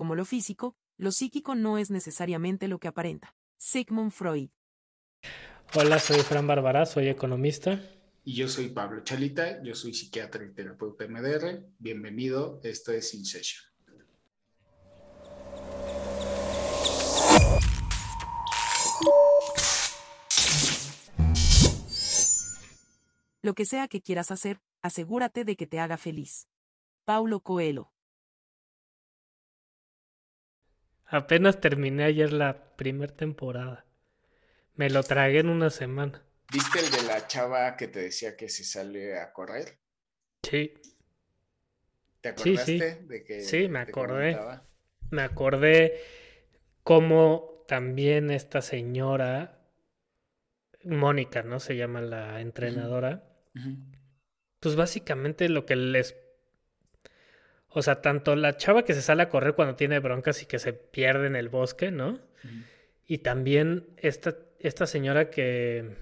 como lo físico, lo psíquico no es necesariamente lo que aparenta. Sigmund Freud. Hola, soy Fran Bárbara, soy economista. Y yo soy Pablo Chalita, yo soy psiquiatra y terapeuta MDR. Bienvenido, esto es InSession. Lo que sea que quieras hacer, asegúrate de que te haga feliz. Paulo Coelho. Apenas terminé ayer la primera temporada. Me lo tragué en una semana. ¿Viste el de la chava que te decía que se sale a correr? Sí. ¿Te acordaste sí, sí. de que Sí, me acordé. comentaba? Me acordé cómo también esta señora, Mónica, ¿no? Se llama la entrenadora. Pues básicamente lo que les... O sea, tanto la chava que se sale a correr cuando tiene broncas y que se pierde en el bosque, ¿no? Y también esta, esta señora que,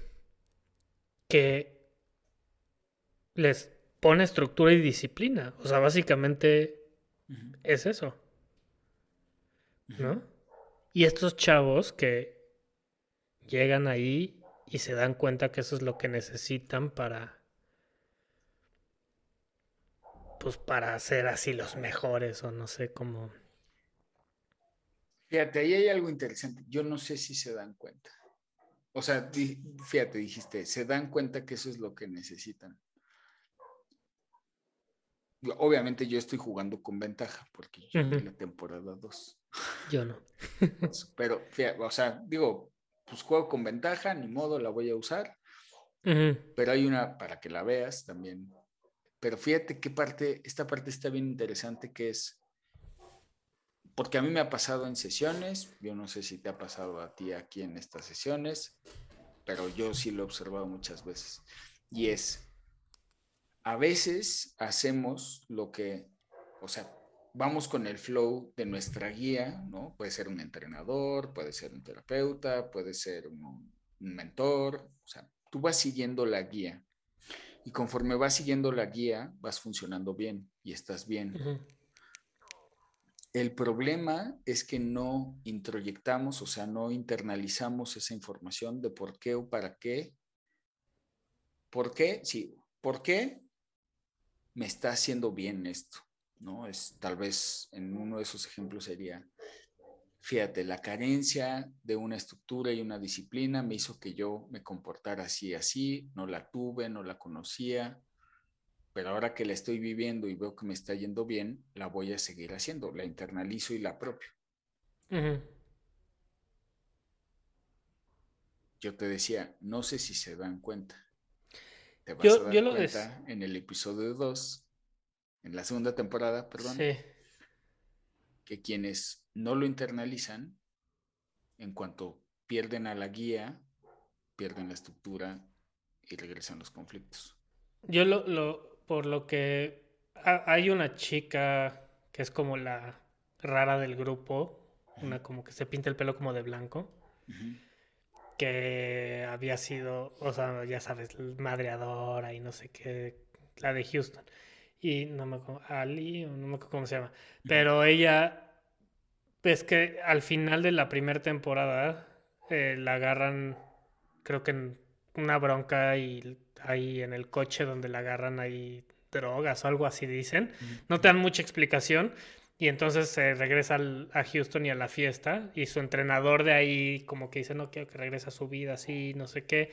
que les pone estructura y disciplina. O sea, básicamente es eso. ¿no? Y estos chavos que llegan ahí y se dan cuenta que eso es lo que necesitan para, pues para ser así los mejores o no sé cómo. Fíjate, ahí hay algo interesante. Yo no sé si se dan cuenta. O sea, di- fíjate, dijiste, se dan cuenta que eso es lo que necesitan. Obviamente yo estoy jugando con ventaja porque yo Ujú. la temporada 2. Yo no. Pero, fíjate, o sea, digo, pues juego con ventaja, ni modo, la voy a usar. Pero hay una para que la veas también. Pero fíjate qué parte, esta parte está bien interesante que es, porque a mí me ha pasado en sesiones, yo no sé si te ha pasado a ti aquí en estas sesiones, pero yo sí lo he observado muchas veces. Y es, a veces hacemos lo que, o sea, vamos con el flow de nuestra guía, ¿no? Puede ser un entrenador, puede ser un terapeuta, puede ser un, mentor, o sea, tú vas siguiendo la guía. Y conforme vas siguiendo la guía, vas funcionando bien y estás bien. El problema es que no introyectamos, o sea, no internalizamos esa información de por qué o para qué. ¿Por qué? Sí, ¿por qué me está haciendo bien esto? ¿No? Es tal vez en uno de esos ejemplos sería, fíjate, la carencia de una estructura y una disciplina me hizo que yo me comportara así, así, no la tuve, no la conocía, pero ahora que la estoy viviendo y veo que me está yendo bien, la voy a seguir haciendo, la internalizo y la apropio. Ujú. Yo te decía, no sé si se dan cuenta. Te vas Yo- a dar yo lo cuenta en el episodio 2, en la segunda temporada, perdón, Sí. que quienes no lo internalizan, en cuanto pierden a la guía, pierden la estructura y regresan los conflictos. Yo lo, lo, por lo que ha- hay una chica que es como la rara del grupo, una como que se pinta el pelo como de blanco, que había sido, o sea, ya sabes, madreadora y no sé qué, la de Houston. Y no me acuerdo, Ali, no me acuerdo cómo se llama. Pero ella, es que al final de la primera temporada eh, la agarran, creo que en una bronca y ahí en el coche donde la agarran ahí drogas o algo así dicen. No te dan mucha explicación. Y entonces se regresa al- a Houston y a la fiesta. Y su entrenador de ahí como que dice, no quiero que regrese a su vida así, no sé qué.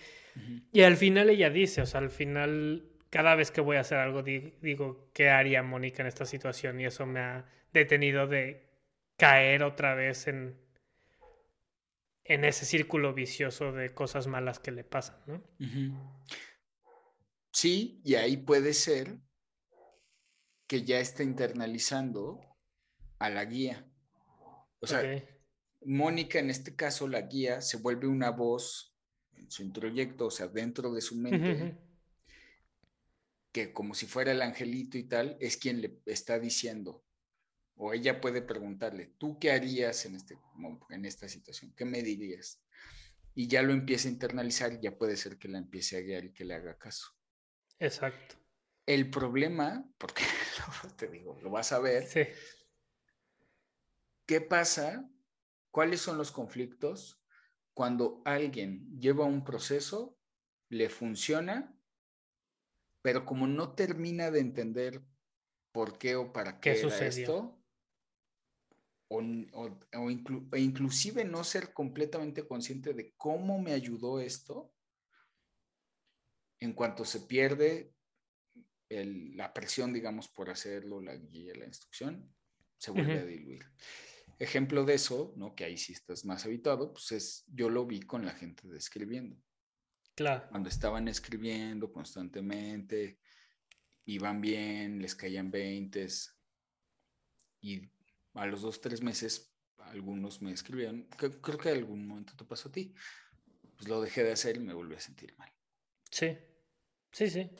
Y al final ella dice, o sea, al final, cada vez que voy a hacer algo, di- digo, ¿qué haría Mónica en esta situación? Y eso me ha detenido de caer otra vez en, en ese círculo vicioso de cosas malas que le pasan, ¿no? Sí, y ahí puede ser que ya está internalizando a la guía. O sea. Mónica, en este caso, la guía, se vuelve una voz en su introyecto, o sea, dentro de su mente, que como si fuera el angelito y tal, es quien le está diciendo, o ella puede preguntarle, ¿tú qué harías en, este, en esta situación? ¿Qué me dirías? Y ya lo empieza a internalizar y ya puede ser que la empiece a guiar y que le haga caso. Exacto. El problema, porque te digo, lo vas a ver, Sí. ¿qué pasa? ¿Cuáles son los conflictos cuando alguien lleva un proceso, le funciona, pero como no termina de entender por qué o para qué, era esto, o, e inclusive no ser completamente consciente de cómo me ayudó esto, en cuanto se pierde la presión, digamos, por hacerlo, la guía, la instrucción, se vuelve a diluir. Ejemplo de eso, ¿no? Que ahí sí estás más habituado, pues es, yo lo vi con la gente de escribiendo. Claro. Cuando estaban escribiendo constantemente, iban bien, les caían veintes, y a los dos, tres meses, algunos me escribían, creo que en algún momento te pasó a ti, pues lo dejé de hacer y me volví a sentir mal. Sí, sí, sí.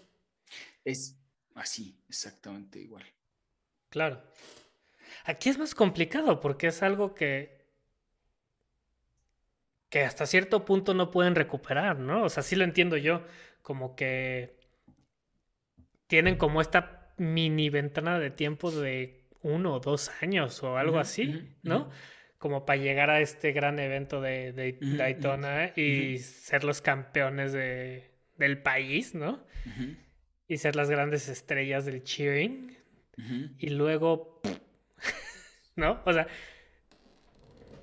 Es así, exactamente igual. Claro. Aquí es más complicado porque es algo que que hasta cierto punto no pueden recuperar, ¿no? O sea, sí lo entiendo yo, como que tienen como esta mini ventana de tiempo de uno o dos años o algo así, ¿no? Como para llegar a este gran evento de, Daytona y ser los campeones de, del país, ¿no? Y ser las grandes estrellas del cheering. Y luego, ¿no? O sea,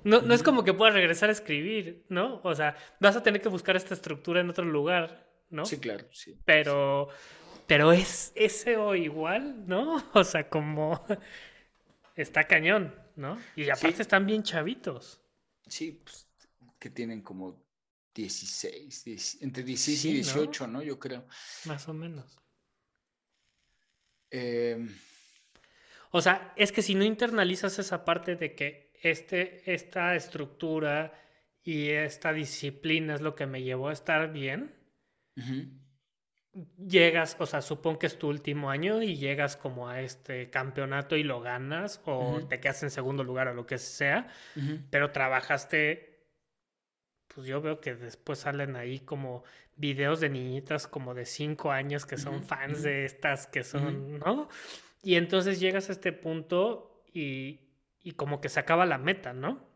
no, no es como que puedas regresar a escribir, ¿no? O sea, vas a tener que buscar esta estructura en otro lugar, ¿no? Sí, claro, sí. Pero, pero es ese o igual, ¿no? O sea, como está cañón, ¿no? Y aparte están bien chavitos. Sí, pues, que tienen como 16, entre 16 y 18, ¿no? Yo creo. Más o menos. Eh... O sea, es que si no internalizas esa parte de que este, esta estructura y esta disciplina es lo que me llevó a estar bien. Llegas, o sea, supongo que es tu último año y llegas como a este campeonato y lo ganas o te quedas en segundo lugar o lo que sea, pero trabajaste, pues yo veo que después salen ahí como videos de niñitas como de cinco años que son fans de estas que son, ¿no? Y entonces llegas a este punto y, y como que se acaba la meta, ¿no?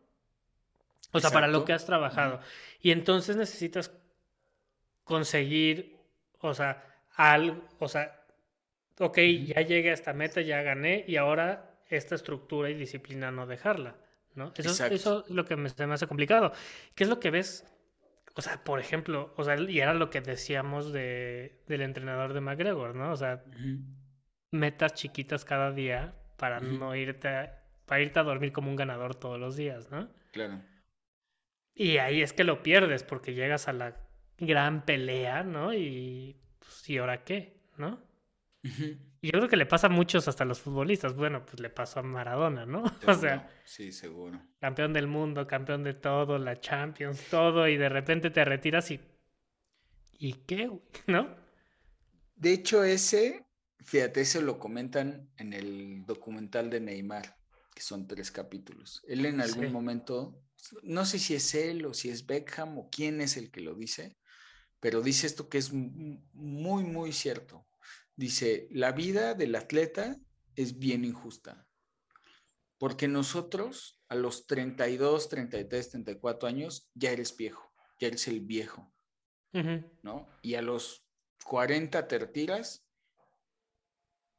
O sea, para lo que has trabajado. Y entonces necesitas conseguir, o sea, algo, o sea, ok, ya llegué a esta meta, ya gané, y ahora esta estructura y disciplina no dejarla, ¿no? Eso, eso es lo que me, se me hace complicado. ¿Qué es lo que ves? O sea, por ejemplo, o sea, y era lo que decíamos de, del entrenador de McGregor, ¿no? O sea, metas chiquitas cada día para no irte para irte a dormir como un ganador todos los días, ¿no? Claro. Y ahí es que lo pierdes porque llegas a la gran pelea, ¿no? Y pues, ¿y ahora qué? ¿No? Y yo creo que le pasa a muchos, hasta a los futbolistas. Bueno, pues le pasó a Maradona, ¿no? o sea, sí, seguro. Campeón del mundo, campeón de todo, la Champions, todo, y de repente te retiras y. ¿Y qué, ¿No? De hecho, ese, fíjate, ese lo comentan en el documental de Neymar son tres capítulos. Él en algún momento, no sé si es él o si es Beckham o quién es el que lo dice, pero dice esto que es muy, muy cierto. Dice, la vida del atleta es bien injusta, porque nosotros a los 32, 33, 34 años ya eres viejo, ya eres el viejo, ¿no? Y a los 40 te retiras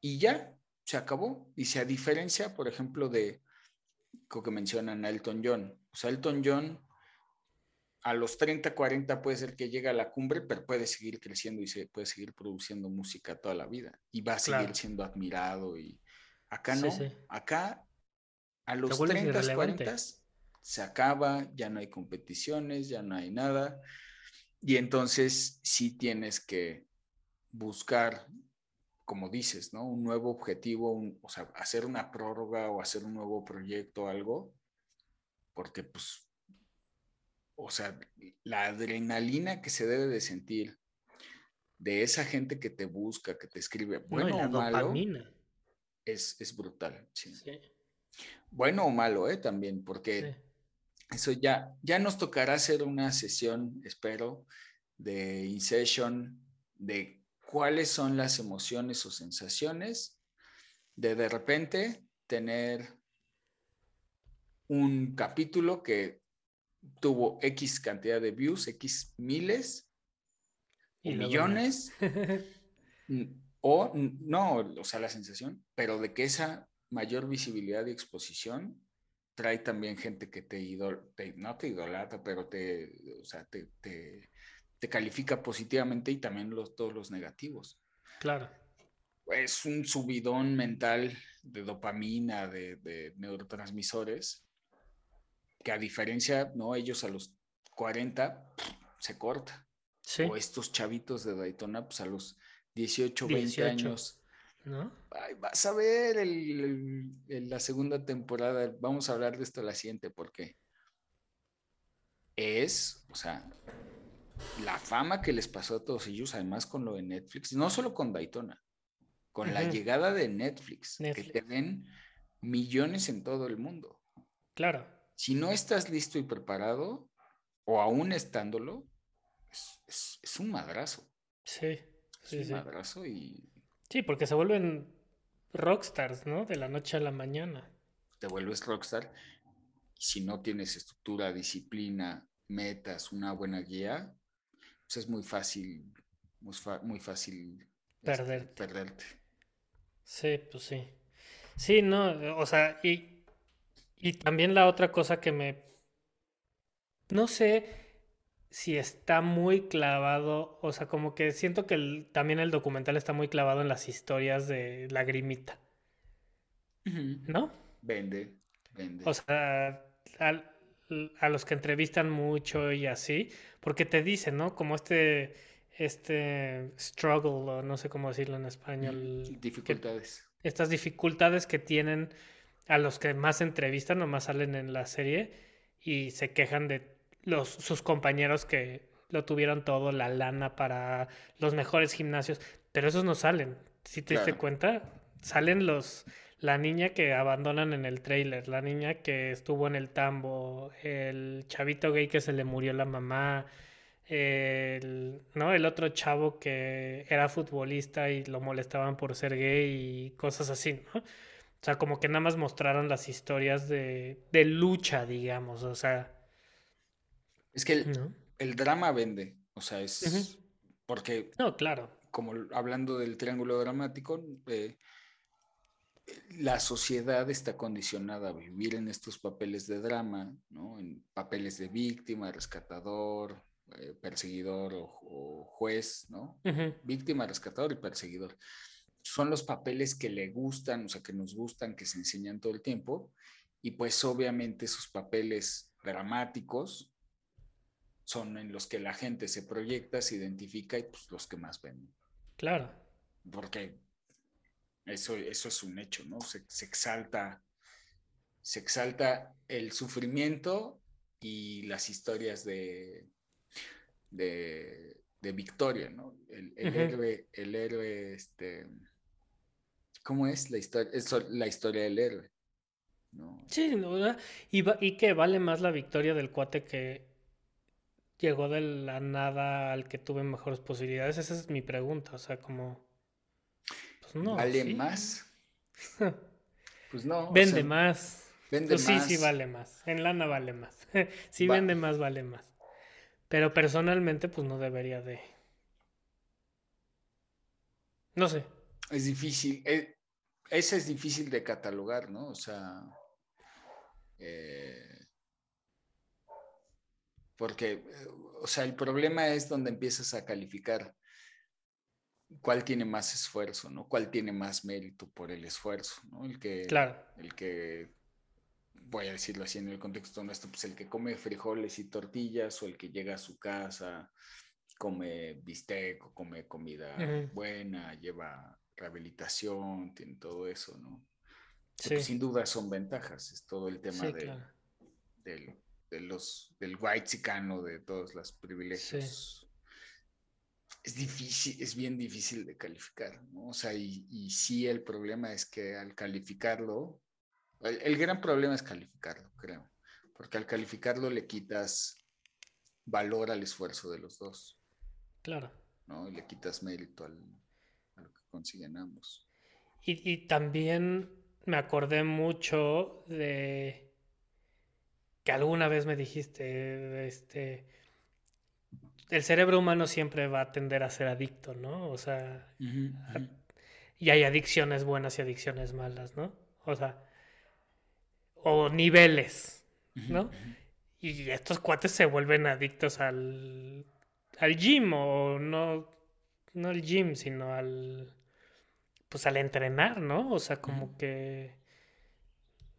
y ya, se acabó. Y a diferencia, por ejemplo, de lo que mencionan a Elton John. O sea, Elton John a los 30, 40 puede ser que llegue a la cumbre, pero puede seguir creciendo y se puede seguir produciendo música toda la vida y va a seguir siendo admirado y acá no, acá a los 30, 40 se acaba, ya no hay competiciones, ya no hay nada y entonces sí tienes que buscar como dices, ¿no? Un nuevo objetivo, o sea, hacer una prórroga o hacer un nuevo proyecto, algo, porque pues, o sea, la adrenalina que se debe de sentir de esa gente que te busca, que te escribe, bueno o malo, es, es, brutal. Sí. Bueno o malo, ¿eh? También, porque eso ya, ya nos tocará hacer una sesión, espero, de InSession, de cuáles son las emociones o sensaciones de de repente tener un capítulo que tuvo X cantidad de views, X miles, Y millones, o no, o sea, la sensación, pero de que esa mayor visibilidad y exposición trae también gente que te, idol, te- no te idolatra, pero te, o sea, te, te, te califica positivamente y también los, todos los negativos. Claro. Es un subidón mental de dopamina, de, de neurotransmisores, que a diferencia, ¿no? Ellos a los 40 se corta. Sí. O estos chavitos de Daytona, pues a los 18, 20 18. años. ¿No? Ay, vas a ver el- la segunda temporada. Vamos a hablar de esto la siguiente, porque es, o sea, la fama que les pasó a todos ellos, además con lo de Netflix, no solo con Daytona, con la llegada de Netflix, que Netflix. te ven millones en todo el mundo. Claro. Si no estás listo y preparado, o aún estándolo, es, es- es un madrazo. Sí. Es Sí, un sí. madrazo y Sí, porque se vuelven rockstars, ¿no? De la noche a la mañana. te vuelves rockstar. Si no tienes estructura, disciplina, metas, una buena guía, pues es muy fácil, muy fácil este, Perderte. perderte. Sí, pues sí. Sí, no, o sea, y, y también la otra cosa que me... No sé si está muy clavado, o sea, como que siento que el- también el documental está muy clavado en las historias de Lagrimita, ¿no? Vende, vende. O sea, al- a los que entrevistan mucho y así, porque te dicen, ¿no? Como este, este struggle, o no sé cómo decirlo en español, que- Dificultades. estas dificultades que tienen a los que más entrevistan o más salen en la serie y se quejan de los, sus compañeros que lo tuvieron todo, la lana para los mejores gimnasios, pero esos no salen. Si te diste Claro. cuenta, salen los la niña que abandonan en el trailer, la niña que estuvo en el tambo, el chavito gay que se le murió la mamá, el, ¿no? El otro chavo que era futbolista y lo molestaban por ser gay y cosas así, ¿no? O sea, como que nada más mostraron las historias de, de lucha, digamos, o sea, Es que el, ¿no? el drama vende, o sea, es porque No, claro, como hablando del triángulo dramático, eh, la sociedad está condicionada a vivir en estos papeles de drama, ¿no? En papeles de víctima, rescatador, eh, perseguidor o, o juez, ¿no? Víctima, rescatador y perseguidor. Son los papeles que le gustan, o sea, que nos gustan, que se enseñan todo el tiempo. Y pues obviamente esos papeles dramáticos son en los que la gente se proyecta, se identifica y pues los que más venden claro, porque eso, eso es un hecho, ¿no? Se, se exalta, se exalta el sufrimiento y las historias de, de, de victoria, ¿no? El, héroe, el héroe, este, ¿cómo es la historia? Es la historia del héroe, ¿no? Sí, ¿no? ¿verdad? Y, va- y que vale más la victoria del cuate que llegó de la nada al que tuve mejores posibilidades. Esa es mi pregunta. O sea, como. Pues no. ¿Vale sí. más? Pues no. o Vende sea, más. Vende Pues sí, más. sí vale más. En lana vale más. Si Va- vende más, vale más. Pero personalmente, pues no debería de. No sé. Es difícil, eh, ese es difícil de catalogar, ¿no? O sea, eh, porque, o sea, el problema es donde empiezas a calificar cuál tiene más esfuerzo, ¿no? Cuál tiene más mérito por el esfuerzo, ¿no? El que, Claro. el que, voy a decirlo así en el contexto nuestro, pues el que come frijoles y tortillas o el que llega a su casa, come bistec o come comida buena, lleva rehabilitación, tiene todo eso, ¿no? Sí. sin duda son ventajas, es todo el tema Sí, de, claro. del, de los, del white chicano, de todos los privilegios. Es difícil, es bien difícil de calificar, ¿no? O sea, y, y sí el problema es que al calificarlo, el, el gran problema es calificarlo, creo, porque al calificarlo le quitas valor al esfuerzo de los dos, Claro. ¿no? Y le quitas mérito al, consiguen ambos. Y, y también me acordé mucho de que alguna vez me dijiste, este, el cerebro humano siempre va a tender a ser adicto, ¿no? O sea, y hay adicciones buenas y adicciones malas, ¿no? O sea, o niveles, ¿no? Y estos cuates se vuelven adictos al, al gym, o no, no al gym, sino al, pues al entrenar, ¿no? O sea, como que,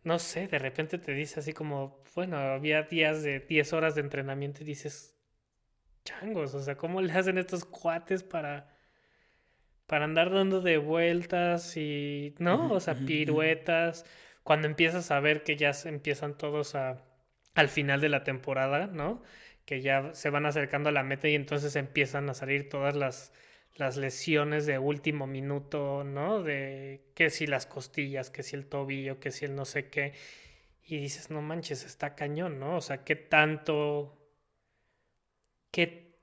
no sé, de repente te dice así como, bueno, había días de 10 horas de entrenamiento y dices, changos, o sea, ¿cómo le hacen estos cuates para, para andar dando de vueltas y, ¿no? O sea, piruetas, cuando empiezas a ver que ya se empiezan todos a, al final de la temporada, ¿no? Que ya se van acercando a la meta y entonces empiezan a salir todas las, las lesiones de último minuto, ¿no? De que si las costillas, que si el tobillo, que si el no sé qué. Y dices, no manches, está cañón, ¿no? O sea, ¿qué tanto qué,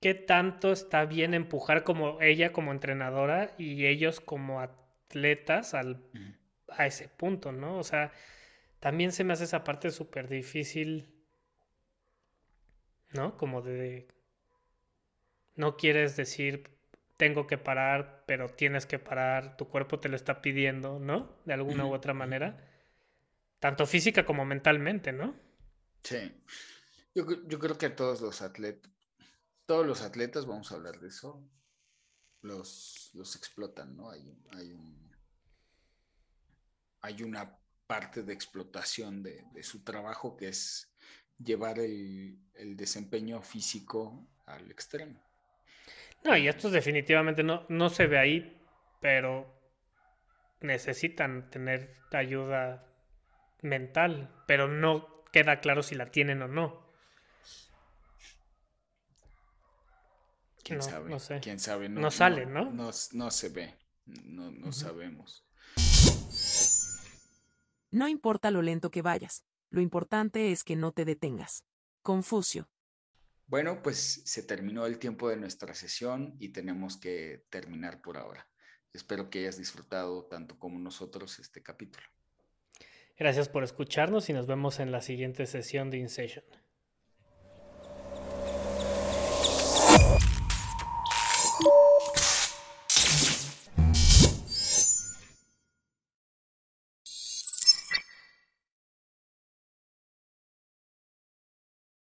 qué tanto está bien empujar como ella como entrenadora y ellos como atletas al, a ese punto, ¿no? O sea, también se me hace esa parte súper difícil, ¿no? Como de... No quieres decir, tengo que parar, pero tienes que parar, tu cuerpo te lo está pidiendo, ¿no? De alguna u otra manera. Tanto física como mentalmente, ¿no? Sí. Yo, creo que todos los atletas, todos los atletas, vamos a hablar de eso, los, los explotan, ¿no? Hay, hay, hay una parte de explotación de, su trabajo que es llevar el, desempeño físico al extremo. No, y esto definitivamente no, no se ve ahí, pero necesitan tener ayuda mental, pero no queda claro si la tienen o no. ¿Quién sabe? No sé. ¿Quién sabe? No, sale, ¿no? No, se ve. No, no sabemos. No importa lo lento que vayas. Lo importante es que no te detengas. Confucio. Bueno, pues se terminó el tiempo de nuestra sesión y tenemos que terminar por ahora. Espero que hayas disfrutado tanto como nosotros este capítulo. Gracias por escucharnos y nos vemos en la siguiente sesión de InSession.